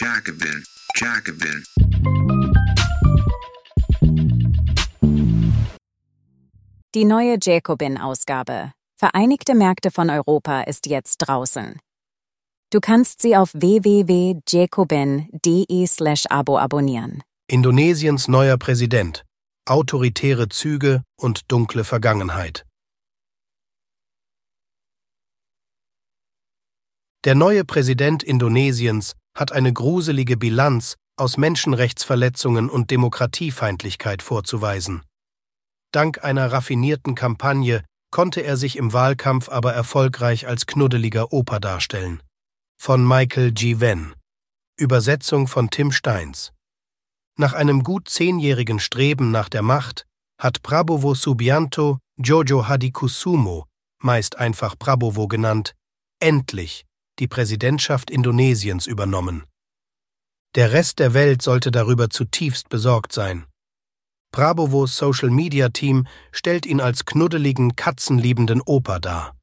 Jacobin, Jacobin. Die neue Jacobin-Ausgabe. Vereinigte Märkte von Europa ist jetzt draußen. Du kannst sie auf www.jacobin.de/abo abonnieren. Indonesiens neuer Präsident. Autoritäre Züge und dunkle Vergangenheit. Der neue Präsident Indonesiens hat eine gruselige Bilanz aus Menschenrechtsverletzungen und Demokratiefeindlichkeit vorzuweisen. Dank einer raffinierten Kampagne konnte er sich im Wahlkampf aber erfolgreich als knuddeliger Opa darstellen. Von Michael G. Venn. Übersetzung von Tim Steins. Nach einem gut zehnjährigen Streben nach der Macht hat Prabowo Subianto Jojo Hadikusumo, meist einfach Prabowo genannt, endlich die Präsidentschaft Indonesiens übernommen. Der Rest der Welt sollte darüber zutiefst besorgt sein. Prabowos Social-Media-Team stellt ihn als knuddeligen, katzenliebenden Opa dar.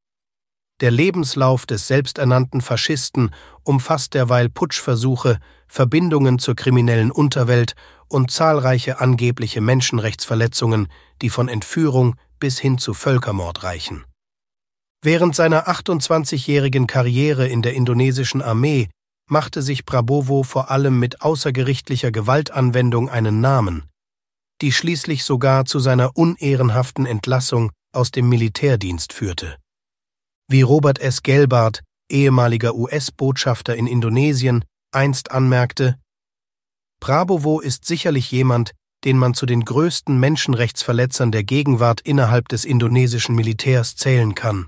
Der Lebenslauf des selbsternannten Faschisten umfasst derweil Putschversuche, Verbindungen zur kriminellen Unterwelt und zahlreiche angebliche Menschenrechtsverletzungen, die von Entführung bis hin zu Völkermord reichen. Während seiner 28-jährigen Karriere in der indonesischen Armee machte sich Prabowo vor allem mit außergerichtlicher Gewaltanwendung einen Namen, die schließlich sogar zu seiner unehrenhaften Entlassung aus dem Militärdienst führte. Wie Robert S. Gelbart, ehemaliger US-Botschafter in Indonesien, einst anmerkte, Prabowo ist sicherlich jemand, den man zu den größten Menschenrechtsverletzern der Gegenwart innerhalb des indonesischen Militärs zählen kann.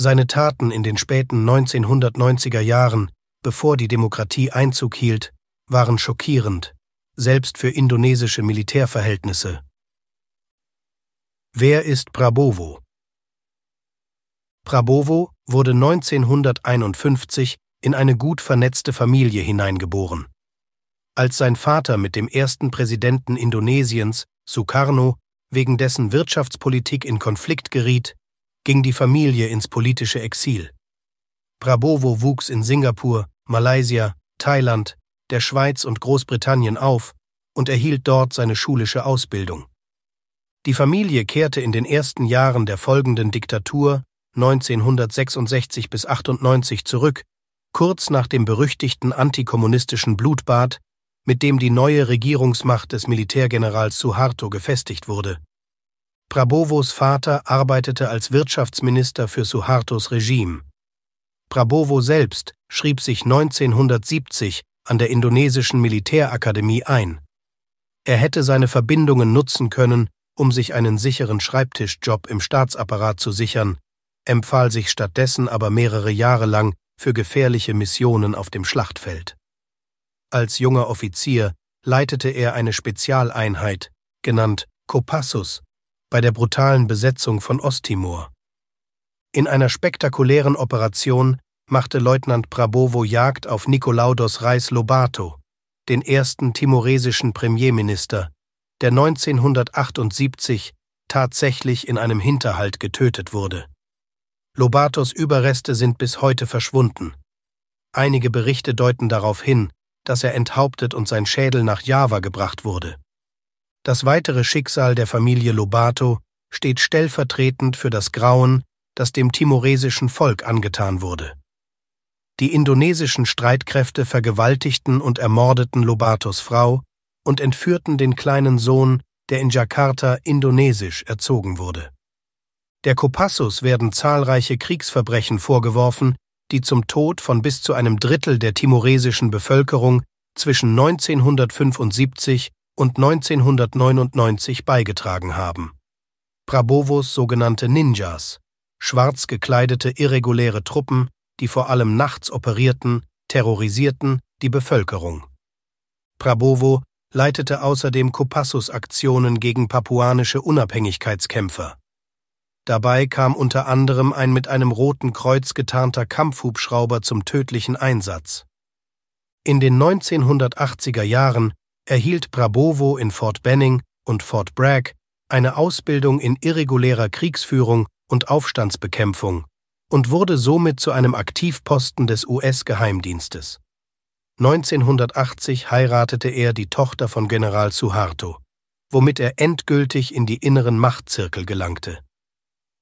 Seine Taten in den späten 1990er Jahren, bevor die Demokratie Einzug hielt, waren schockierend, selbst für indonesische Militärverhältnisse. Wer ist Prabowo? Prabowo wurde 1951 in eine gut vernetzte Familie hineingeboren. Als sein Vater mit dem ersten Präsidenten Indonesiens, Sukarno, wegen dessen Wirtschaftspolitik in Konflikt geriet, ging die Familie ins politische Exil. Prabowo wuchs in Singapur, Malaysia, Thailand, der Schweiz und Großbritannien auf und erhielt dort seine schulische Ausbildung. Die Familie kehrte in den ersten Jahren der folgenden Diktatur 1966 bis 98 zurück, kurz nach dem berüchtigten antikommunistischen Blutbad, mit dem die neue Regierungsmacht des Militärgenerals Suharto gefestigt wurde. Prabowos Vater arbeitete als Wirtschaftsminister für Suhartos Regime. Prabowo selbst schrieb sich 1970 an der indonesischen Militärakademie ein. Er hätte seine Verbindungen nutzen können, um sich einen sicheren Schreibtischjob im Staatsapparat zu sichern, empfahl sich stattdessen aber mehrere Jahre lang für gefährliche Missionen auf dem Schlachtfeld. Als junger Offizier leitete er eine Spezialeinheit, genannt Kopassus, bei der brutalen Besetzung von Osttimor. In einer spektakulären Operation machte Leutnant Prabowo Jagd auf Nikolaudos Reis Lobato, den ersten timoresischen Premierminister, der 1978 tatsächlich in einem Hinterhalt getötet wurde. Lobatos Überreste sind bis heute verschwunden. Einige Berichte deuten darauf hin, dass er enthauptet und sein Schädel nach Java gebracht wurde. Das weitere Schicksal der Familie Lobato steht stellvertretend für das Grauen, das dem timoresischen Volk angetan wurde. Die indonesischen Streitkräfte vergewaltigten und ermordeten Lobatos Frau und entführten den kleinen Sohn, der in Jakarta indonesisch erzogen wurde. Der Kopassus werden zahlreiche Kriegsverbrechen vorgeworfen, die zum Tod von bis zu einem Drittel der timoresischen Bevölkerung zwischen 1975 und 1999 beigetragen haben. Prabowos sogenannte Ninjas, schwarz gekleidete irreguläre Truppen, die vor allem nachts operierten, terrorisierten die Bevölkerung. Prabowo leitete außerdem Kopassus-Aktionen gegen papuanische Unabhängigkeitskämpfer. Dabei kam unter anderem ein mit einem roten Kreuz getarnter Kampfhubschrauber zum tödlichen Einsatz. In den 1980er Jahren erhielt Prabowo in Fort Benning und Fort Bragg eine Ausbildung in irregulärer Kriegsführung und Aufstandsbekämpfung und wurde somit zu einem Aktivposten des US-Geheimdienstes. 1980 heiratete er die Tochter von General Suharto, womit er endgültig in die inneren Machtzirkel gelangte.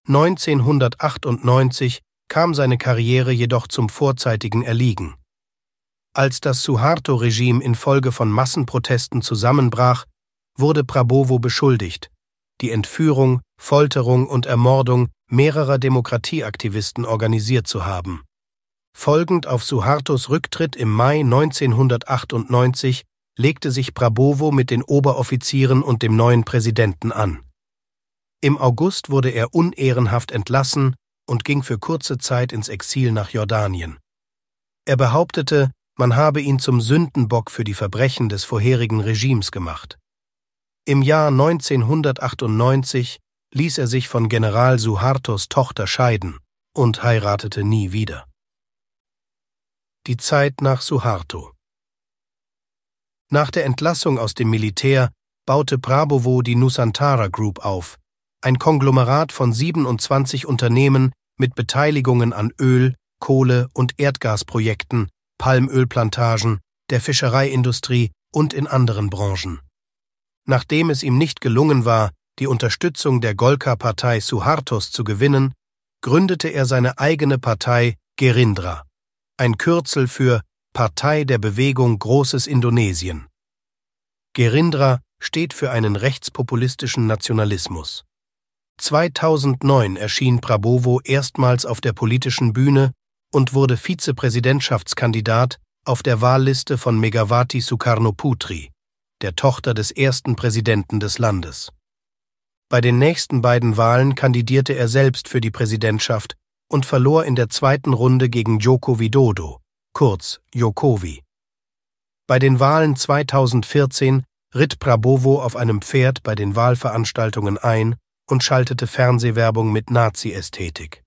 1998 kam seine Karriere jedoch zum vorzeitigen Erliegen. Als das Suharto-Regime infolge von Massenprotesten zusammenbrach, wurde Prabowo beschuldigt, die Entführung, Folterung und Ermordung mehrerer Demokratieaktivisten organisiert zu haben. Folgend auf Suhartos Rücktritt im Mai 1998 legte sich Prabowo mit den Oberoffizieren und dem neuen Präsidenten an. Im August wurde er unehrenhaft entlassen und ging für kurze Zeit ins Exil nach Jordanien. Er behauptete, man habe ihn zum Sündenbock für die Verbrechen des vorherigen Regimes gemacht. Im Jahr 1998 ließ er sich von General Suhartos Tochter scheiden und heiratete nie wieder. Die Zeit nach Suharto Nach der Entlassung aus dem Militär baute Prabowo die Nusantara Group auf, ein Konglomerat von 27 Unternehmen mit Beteiligungen an Öl, Kohle und Erdgasprojekten, Palmölplantagen, der Fischereiindustrie und in anderen Branchen. Nachdem es ihm nicht gelungen war, die Unterstützung der Golka-Partei Suhartos zu gewinnen, gründete er seine eigene Partei Gerindra, ein Kürzel für Partei der Bewegung Großes Indonesien. Gerindra steht für einen rechtspopulistischen Nationalismus. 2009 erschien Prabowo erstmals auf der politischen Bühne und wurde Vizepräsidentschaftskandidat auf der Wahlliste von Megawati Sukarnoputri, der Tochter des ersten Präsidenten des Landes. Bei den nächsten beiden Wahlen kandidierte er selbst für die Präsidentschaft und verlor in der zweiten Runde gegen Joko Widodo, kurz Jokowi. Bei den Wahlen 2014 ritt Prabowo auf einem Pferd bei den Wahlveranstaltungen ein und schaltete Fernsehwerbung mit Nazi-Ästhetik.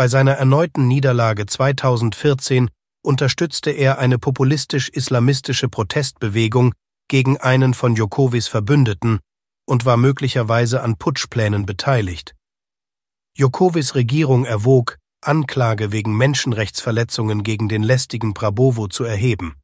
Bei seiner erneuten Niederlage 2014 unterstützte er eine populistisch-islamistische Protestbewegung gegen einen von Jokowis Verbündeten und war möglicherweise an Putschplänen beteiligt. Jokowis Regierung erwog, Anklage wegen Menschenrechtsverletzungen gegen den lästigen Prabowo zu erheben.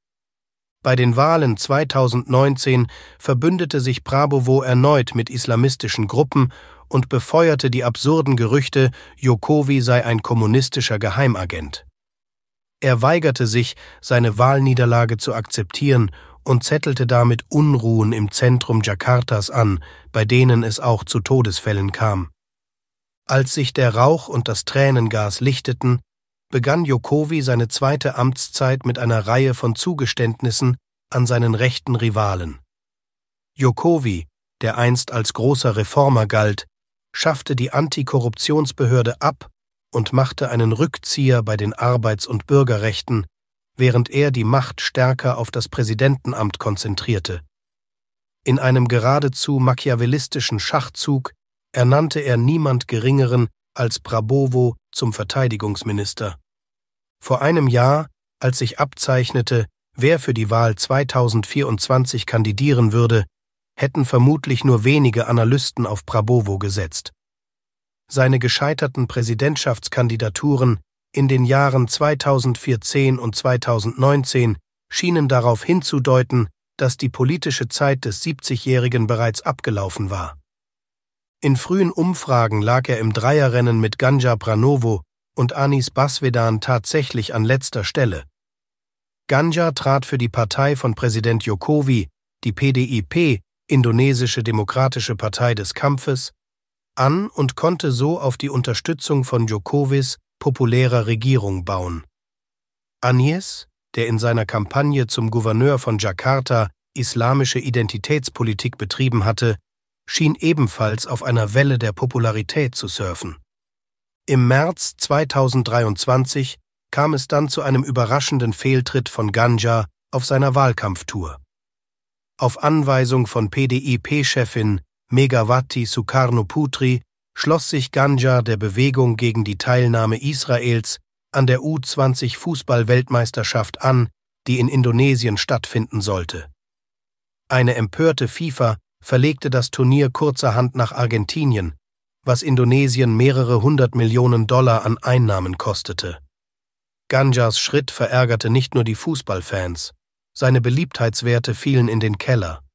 Bei den Wahlen 2019 verbündete sich Prabowo erneut mit islamistischen Gruppen und befeuerte die absurden Gerüchte, Jokowi sei ein kommunistischer Geheimagent. Er weigerte sich, seine Wahlniederlage zu akzeptieren und zettelte damit Unruhen im Zentrum Jakartas an, bei denen es auch zu Todesfällen kam. Als sich der Rauch und das Tränengas lichteten, begann Jokowi seine zweite Amtszeit mit einer Reihe von Zugeständnissen an seinen rechten Rivalen. Jokowi, der einst als großer Reformer galt, schaffte die Antikorruptionsbehörde ab und machte einen Rückzieher bei den Arbeits- und Bürgerrechten, während er die Macht stärker auf das Präsidentenamt konzentrierte. In einem geradezu machiavellistischen Schachzug ernannte er niemand Geringeren als Prabowo zum Verteidigungsminister. Vor einem Jahr, als sich abzeichnete, wer für die Wahl 2024 kandidieren würde, hätten vermutlich nur wenige Analysten auf Prabowo gesetzt. Seine gescheiterten Präsidentschaftskandidaturen in den Jahren 2014 und 2019 schienen darauf hinzudeuten, dass die politische Zeit des 70-Jährigen bereits abgelaufen war. In frühen Umfragen lag er im Dreierrennen mit Ganja Pranovo und Anis Basvedan tatsächlich an letzter Stelle. Ganja trat für die Partei von Präsident Jokowi, die PDIP, Indonesische Demokratische Partei des Kampfes, an und konnte so auf die Unterstützung von Jokowis populärer Regierung bauen. Anies, der in seiner Kampagne zum Gouverneur von Jakarta islamische Identitätspolitik betrieben hatte, schien ebenfalls auf einer Welle der Popularität zu surfen. Im März 2023 kam es dann zu einem überraschenden Fehltritt von Ganja auf seiner Wahlkampftour. Auf Anweisung von PDIP-Chefin Megawati Sukarnoputri schloss sich Ganja der Bewegung gegen die Teilnahme Israels an der U20 Fußball-Weltmeisterschaft an, die in Indonesien stattfinden sollte. Eine empörte FIFA verlegte das Turnier kurzerhand nach Argentinien, was Indonesien mehrere hundert Millionen Dollar an Einnahmen kostete. Ganjas Schritt verärgerte nicht nur die Fußballfans, seine Beliebtheitswerte fielen in den Keller.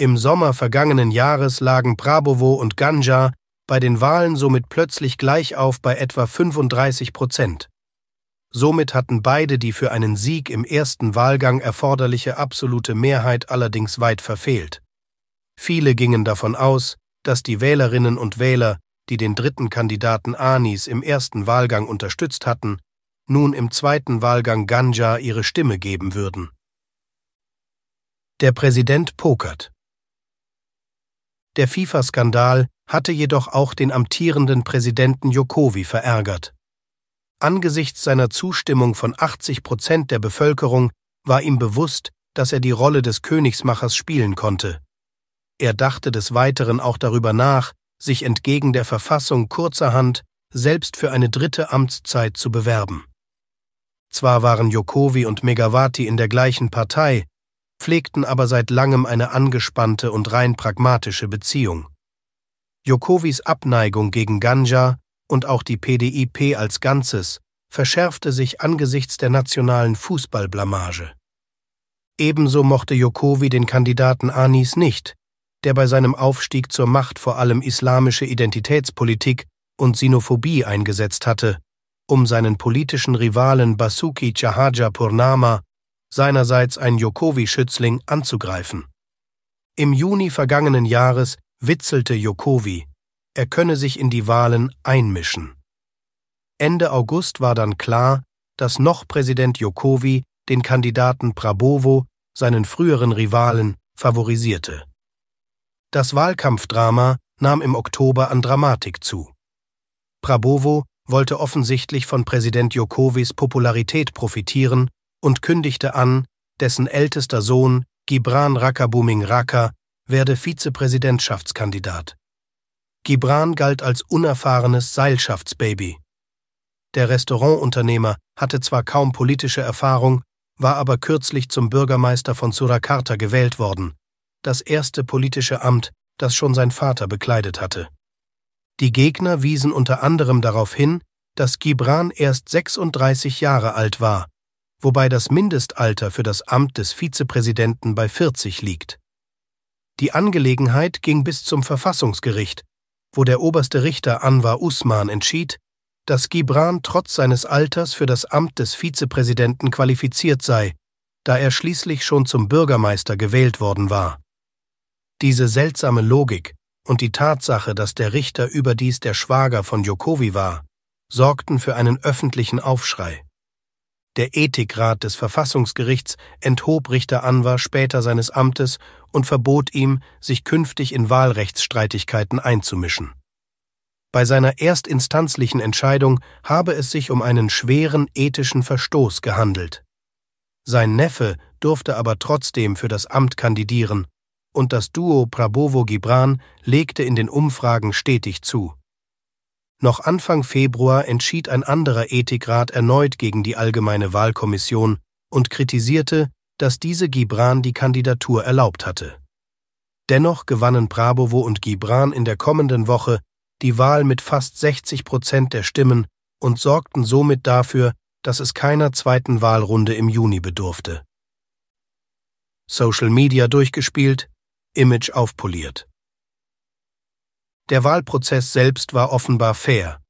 Im Sommer vergangenen Jahres lagen Prabowo und Ganja bei den Wahlen somit plötzlich gleich auf bei etwa 35 Prozent. Somit hatten beide die für einen Sieg im ersten Wahlgang erforderliche absolute Mehrheit allerdings weit verfehlt. Viele gingen davon aus, dass die Wählerinnen und Wähler, die den dritten Kandidaten Anis im ersten Wahlgang unterstützt hatten, nun im zweiten Wahlgang Ganja ihre Stimme geben würden. Der Präsident pokert. Der FIFA-Skandal hatte jedoch auch den amtierenden Präsidenten Jokowi verärgert. Angesichts seiner Zustimmung von 80 Prozent der Bevölkerung war ihm bewusst, dass er die Rolle des Königsmachers spielen konnte. Er dachte des Weiteren auch darüber nach, sich entgegen der Verfassung kurzerhand selbst für eine dritte Amtszeit zu bewerben. Zwar waren Jokowi und Megawati in der gleichen Partei, pflegten aber seit langem eine angespannte und rein pragmatische Beziehung. Jokowis Abneigung gegen Ganja und auch die PDIP als Ganzes verschärfte sich angesichts der nationalen Fußballblamage. Ebenso mochte Jokowi den Kandidaten Anis nicht, der bei seinem Aufstieg zur Macht vor allem islamische Identitätspolitik und Sinophobie eingesetzt hatte, um seinen politischen Rivalen Basuki Chahaja Purnama, seinerseits ein Jokowi-Schützling, anzugreifen. Im Juni vergangenen Jahres witzelte Jokowi, er könne sich in die Wahlen einmischen. Ende August war dann klar, dass noch Präsident Jokowi den Kandidaten Prabowo, seinen früheren Rivalen, favorisierte. Das Wahlkampfdrama nahm im Oktober an Dramatik zu. Prabowo wollte offensichtlich von Präsident Jokowis Popularität profitieren und kündigte an, dessen ältester Sohn Gibran Rakabuming Raka werde Vizepräsidentschaftskandidat. Gibran galt als unerfahrenes Seilschaftsbaby. Der Restaurantunternehmer hatte zwar kaum politische Erfahrung, war aber kürzlich zum Bürgermeister von Surakarta gewählt worden, das erste politische Amt, das schon sein Vater bekleidet hatte. Die Gegner wiesen unter anderem darauf hin, dass Gibran erst 36 Jahre alt war, wobei das Mindestalter für das Amt des Vizepräsidenten bei 40 liegt. Die Angelegenheit ging bis zum Verfassungsgericht, wo der oberste Richter Anwar Usman entschied, dass Gibran trotz seines Alters für das Amt des Vizepräsidenten qualifiziert sei, da er schließlich schon zum Bürgermeister gewählt worden war. Diese seltsame Logik und die Tatsache, dass der Richter überdies der Schwager von Jokowi war, sorgten für einen öffentlichen Aufschrei. Der Ethikrat des Verfassungsgerichts enthob Richter Anwar später seines Amtes und verbot ihm, sich künftig in Wahlrechtsstreitigkeiten einzumischen. Bei seiner erstinstanzlichen Entscheidung habe es sich um einen schweren ethischen Verstoß gehandelt. Sein Neffe durfte aber trotzdem für das Amt kandidieren, und das Duo Prabowo-Gibran legte in den Umfragen stetig zu. Noch Anfang Februar entschied ein anderer Ethikrat erneut gegen die Allgemeine Wahlkommission und kritisierte, dass diese Gibran die Kandidatur erlaubt hatte. Dennoch gewannen Prabowo und Gibran in der kommenden Woche die Wahl mit fast 60 Prozent der Stimmen und sorgten somit dafür, dass es keiner zweiten Wahlrunde im Juni bedurfte. Social Media durchgespielt, Image aufpoliert. Der Wahlprozess selbst war offenbar fair.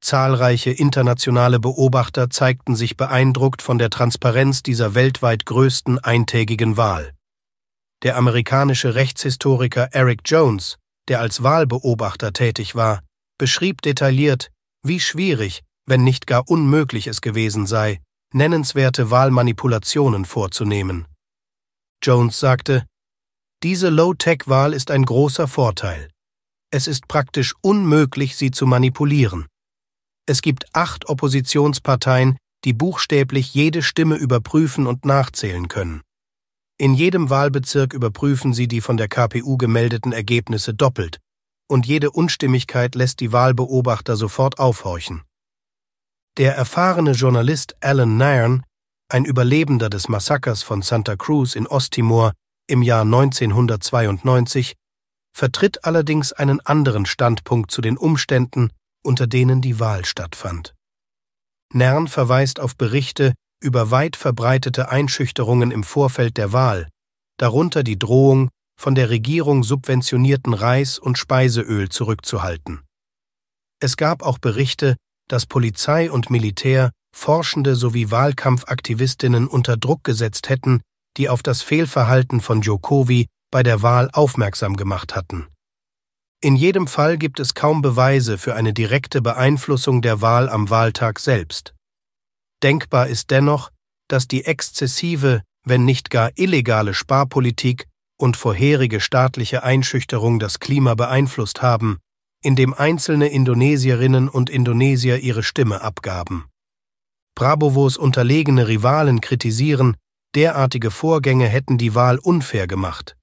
Zahlreiche internationale Beobachter zeigten sich beeindruckt von der Transparenz dieser weltweit größten eintägigen Wahl. Der amerikanische Rechtshistoriker Eric Jones, der als Wahlbeobachter tätig war, beschrieb detailliert, wie schwierig, wenn nicht gar unmöglich es gewesen sei, nennenswerte Wahlmanipulationen vorzunehmen. Jones sagte, diese Low-Tech-Wahl ist ein großer Vorteil. Es ist praktisch unmöglich, sie zu manipulieren. Es gibt acht Oppositionsparteien, die buchstäblich jede Stimme überprüfen und nachzählen können. In jedem Wahlbezirk überprüfen sie die von der KPU gemeldeten Ergebnisse doppelt, und jede Unstimmigkeit lässt die Wahlbeobachter sofort aufhorchen. Der erfahrene Journalist Alan Nairn, ein Überlebender des Massakers von Santa Cruz in Osttimor, im Jahr 1992 vertritt allerdings einen anderen Standpunkt zu den Umständen, unter denen die Wahl stattfand. Nern verweist auf Berichte über weit verbreitete Einschüchterungen im Vorfeld der Wahl, darunter die Drohung, von der Regierung subventionierten Reis und Speiseöl zurückzuhalten. Es gab auch Berichte, dass Polizei und Militär Forschende sowie Wahlkampfaktivistinnen unter Druck gesetzt hätten, die auf das Fehlverhalten von Jokowi bei der Wahl aufmerksam gemacht hatten. In jedem Fall gibt es kaum Beweise für eine direkte Beeinflussung der Wahl am Wahltag selbst. Denkbar ist dennoch, dass die exzessive, wenn nicht gar illegale Sparpolitik und vorherige staatliche Einschüchterung das Klima beeinflusst haben, indem einzelne Indonesierinnen und Indonesier ihre Stimme abgaben. Prabowos unterlegene Rivalen kritisieren, derartige Vorgänge hätten die Wahl unfair gemacht.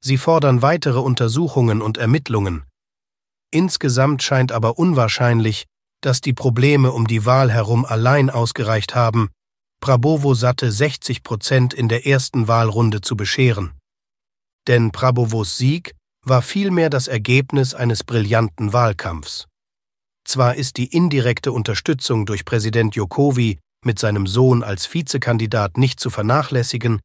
Sie fordern weitere Untersuchungen und Ermittlungen. Insgesamt scheint aber unwahrscheinlich, dass die Probleme um die Wahl herum allein ausgereicht haben, Prabowo satte 60 Prozent in der ersten Wahlrunde zu bescheren. Denn Prabowos Sieg war vielmehr das Ergebnis eines brillanten Wahlkampfs. Zwar ist die indirekte Unterstützung durch Präsident Jokowi mit seinem Sohn als Vizekandidat nicht zu vernachlässigen,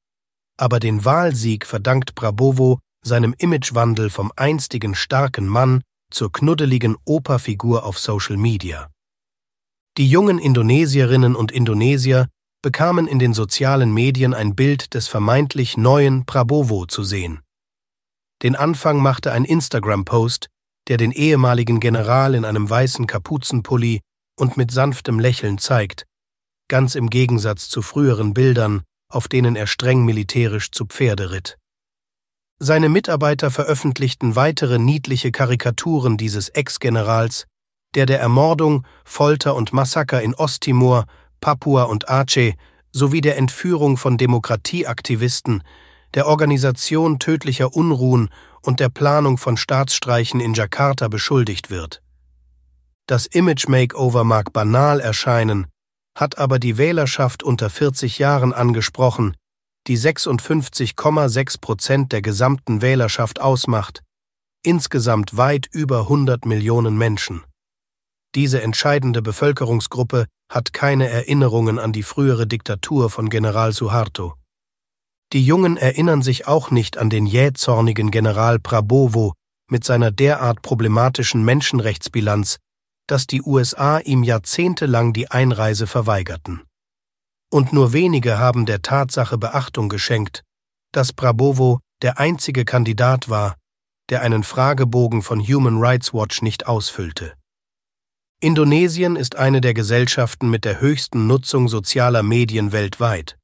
aber den Wahlsieg verdankt Prabowo seinem Imagewandel vom einstigen starken Mann zur knuddeligen Operfigur auf Social Media. Die jungen Indonesierinnen und Indonesier bekamen in den sozialen Medien ein Bild des vermeintlich neuen Prabowo zu sehen. Den Anfang machte ein Instagram-Post, der den ehemaligen General in einem weißen Kapuzenpulli und mit sanftem Lächeln zeigt, ganz im Gegensatz zu früheren Bildern, auf denen er streng militärisch zu Pferde ritt. Seine Mitarbeiter veröffentlichten weitere niedliche Karikaturen dieses Ex-Generals, der der Ermordung, Folter und Massaker in Osttimor, Papua und Aceh sowie der Entführung von Demokratieaktivisten der Organisation tödlicher Unruhen und der Planung von Staatsstreichen in Jakarta beschuldigt wird. Das Image-Makeover mag banal erscheinen, hat aber die Wählerschaft unter 40 Jahren angesprochen, die 56,6 Prozent der gesamten Wählerschaft ausmacht, insgesamt weit über 100 Millionen Menschen. Diese entscheidende Bevölkerungsgruppe hat keine Erinnerungen an die frühere Diktatur von General Suharto. Die Jungen erinnern sich auch nicht an den jähzornigen General Prabowo mit seiner derart problematischen Menschenrechtsbilanz, dass die USA ihm jahrzehntelang die Einreise verweigerten. Und nur wenige haben der Tatsache Beachtung geschenkt, dass Prabowo der einzige Kandidat war, der einen Fragebogen von Human Rights Watch nicht ausfüllte. Indonesien ist eine der Gesellschaften mit der höchsten Nutzung sozialer Medien weltweit.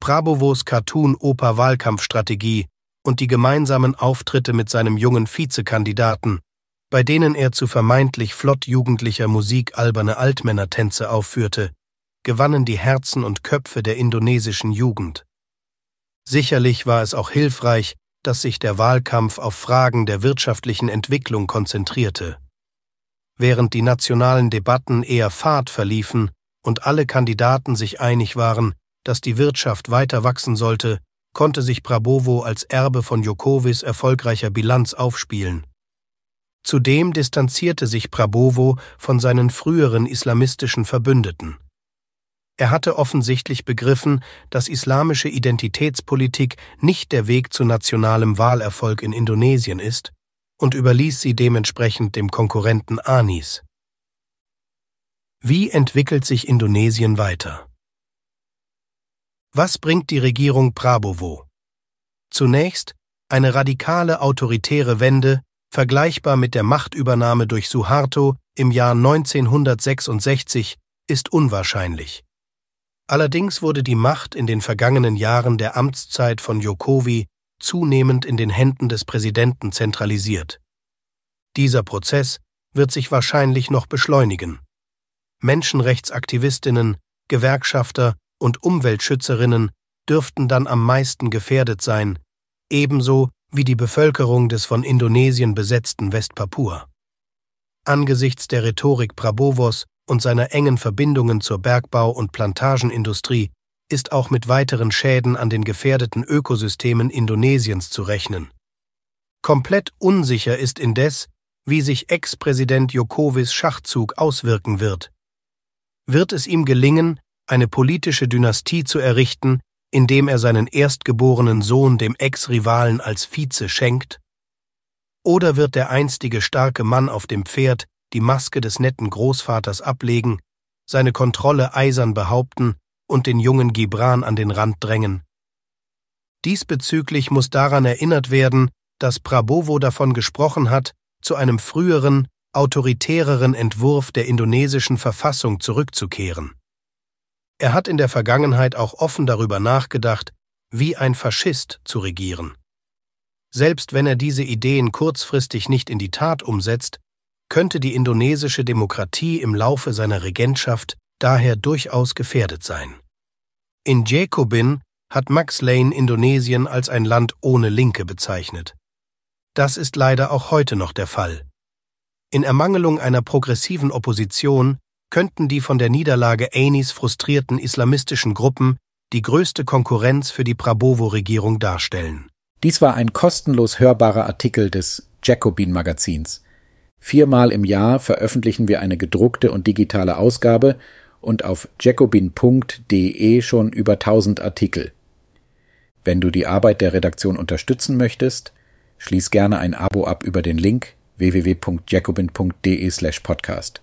Prabowos Cartoon-Oper-Wahlkampfstrategie und die gemeinsamen Auftritte mit seinem jungen Vizekandidaten, bei denen er zu vermeintlich flott jugendlicher Musik alberne Altmännertänze aufführte, gewannen die Herzen und Köpfe der indonesischen Jugend. Sicherlich war es auch hilfreich, dass sich der Wahlkampf auf Fragen der wirtschaftlichen Entwicklung konzentrierte. Während die nationalen Debatten eher fad verliefen und alle Kandidaten sich einig waren, dass die Wirtschaft weiter wachsen sollte, konnte sich Prabowo als Erbe von Jokowis erfolgreicher Bilanz aufspielen. Zudem distanzierte sich Prabowo von seinen früheren islamistischen Verbündeten. Er hatte offensichtlich begriffen, dass islamische Identitätspolitik nicht der Weg zu nationalem Wahlerfolg in Indonesien ist und überließ sie dementsprechend dem Konkurrenten Anis. Wie entwickelt sich Indonesien weiter? Was bringt die Regierung Prabowo? Zunächst eine radikale autoritäre Wende, vergleichbar mit der Machtübernahme durch Suharto im Jahr 1966, ist unwahrscheinlich. Allerdings wurde die Macht in den vergangenen Jahren der Amtszeit von Jokowi zunehmend in den Händen des Präsidenten zentralisiert. Dieser Prozess wird sich wahrscheinlich noch beschleunigen. Menschenrechtsaktivistinnen, Gewerkschafter und Umweltschützerinnen dürften dann am meisten gefährdet sein, ebenso wie die Bevölkerung des von Indonesien besetzten Westpapua. Angesichts der Rhetorik Prabowos und seiner engen Verbindungen zur Bergbau- und Plantagenindustrie ist auch mit weiteren Schäden an den gefährdeten Ökosystemen Indonesiens zu rechnen. Komplett unsicher ist indes, wie sich Ex-Präsident Jokowis Schachzug auswirken wird. wird es ihm gelingen, eine politische Dynastie zu errichten, indem er seinen erstgeborenen Sohn dem Ex-Rivalen als Vize schenkt? Oder wird der einstige starke Mann auf dem Pferd die Maske des netten Großvaters ablegen, seine Kontrolle eisern behaupten und den jungen Gibran an den Rand drängen? Diesbezüglich muss daran erinnert werden, dass Prabowo davon gesprochen hat, zu einem früheren, autoritäreren Entwurf der indonesischen Verfassung zurückzukehren. Er hat in der Vergangenheit auch offen darüber nachgedacht, wie ein Faschist zu regieren. Selbst wenn er diese Ideen kurzfristig nicht in die Tat umsetzt, könnte die indonesische Demokratie im Laufe seiner Regentschaft daher durchaus gefährdet sein. In Jacobin hat Max Lane Indonesien als ein Land ohne Linke bezeichnet. Das ist leider auch heute noch der Fall. In Ermangelung einer progressiven Opposition könnten die von der Niederlage Ainis frustrierten islamistischen Gruppen die größte Konkurrenz für die Prabowo-Regierung darstellen. Dies war ein kostenlos hörbarer Artikel des Jacobin Magazins. Viermal im Jahr veröffentlichen wir eine gedruckte und digitale Ausgabe und auf jacobin.de schon über 1000 Artikel. Wenn du die Arbeit der Redaktion unterstützen möchtest, schließ gerne ein Abo ab über den Link www.jacobin.de/podcast.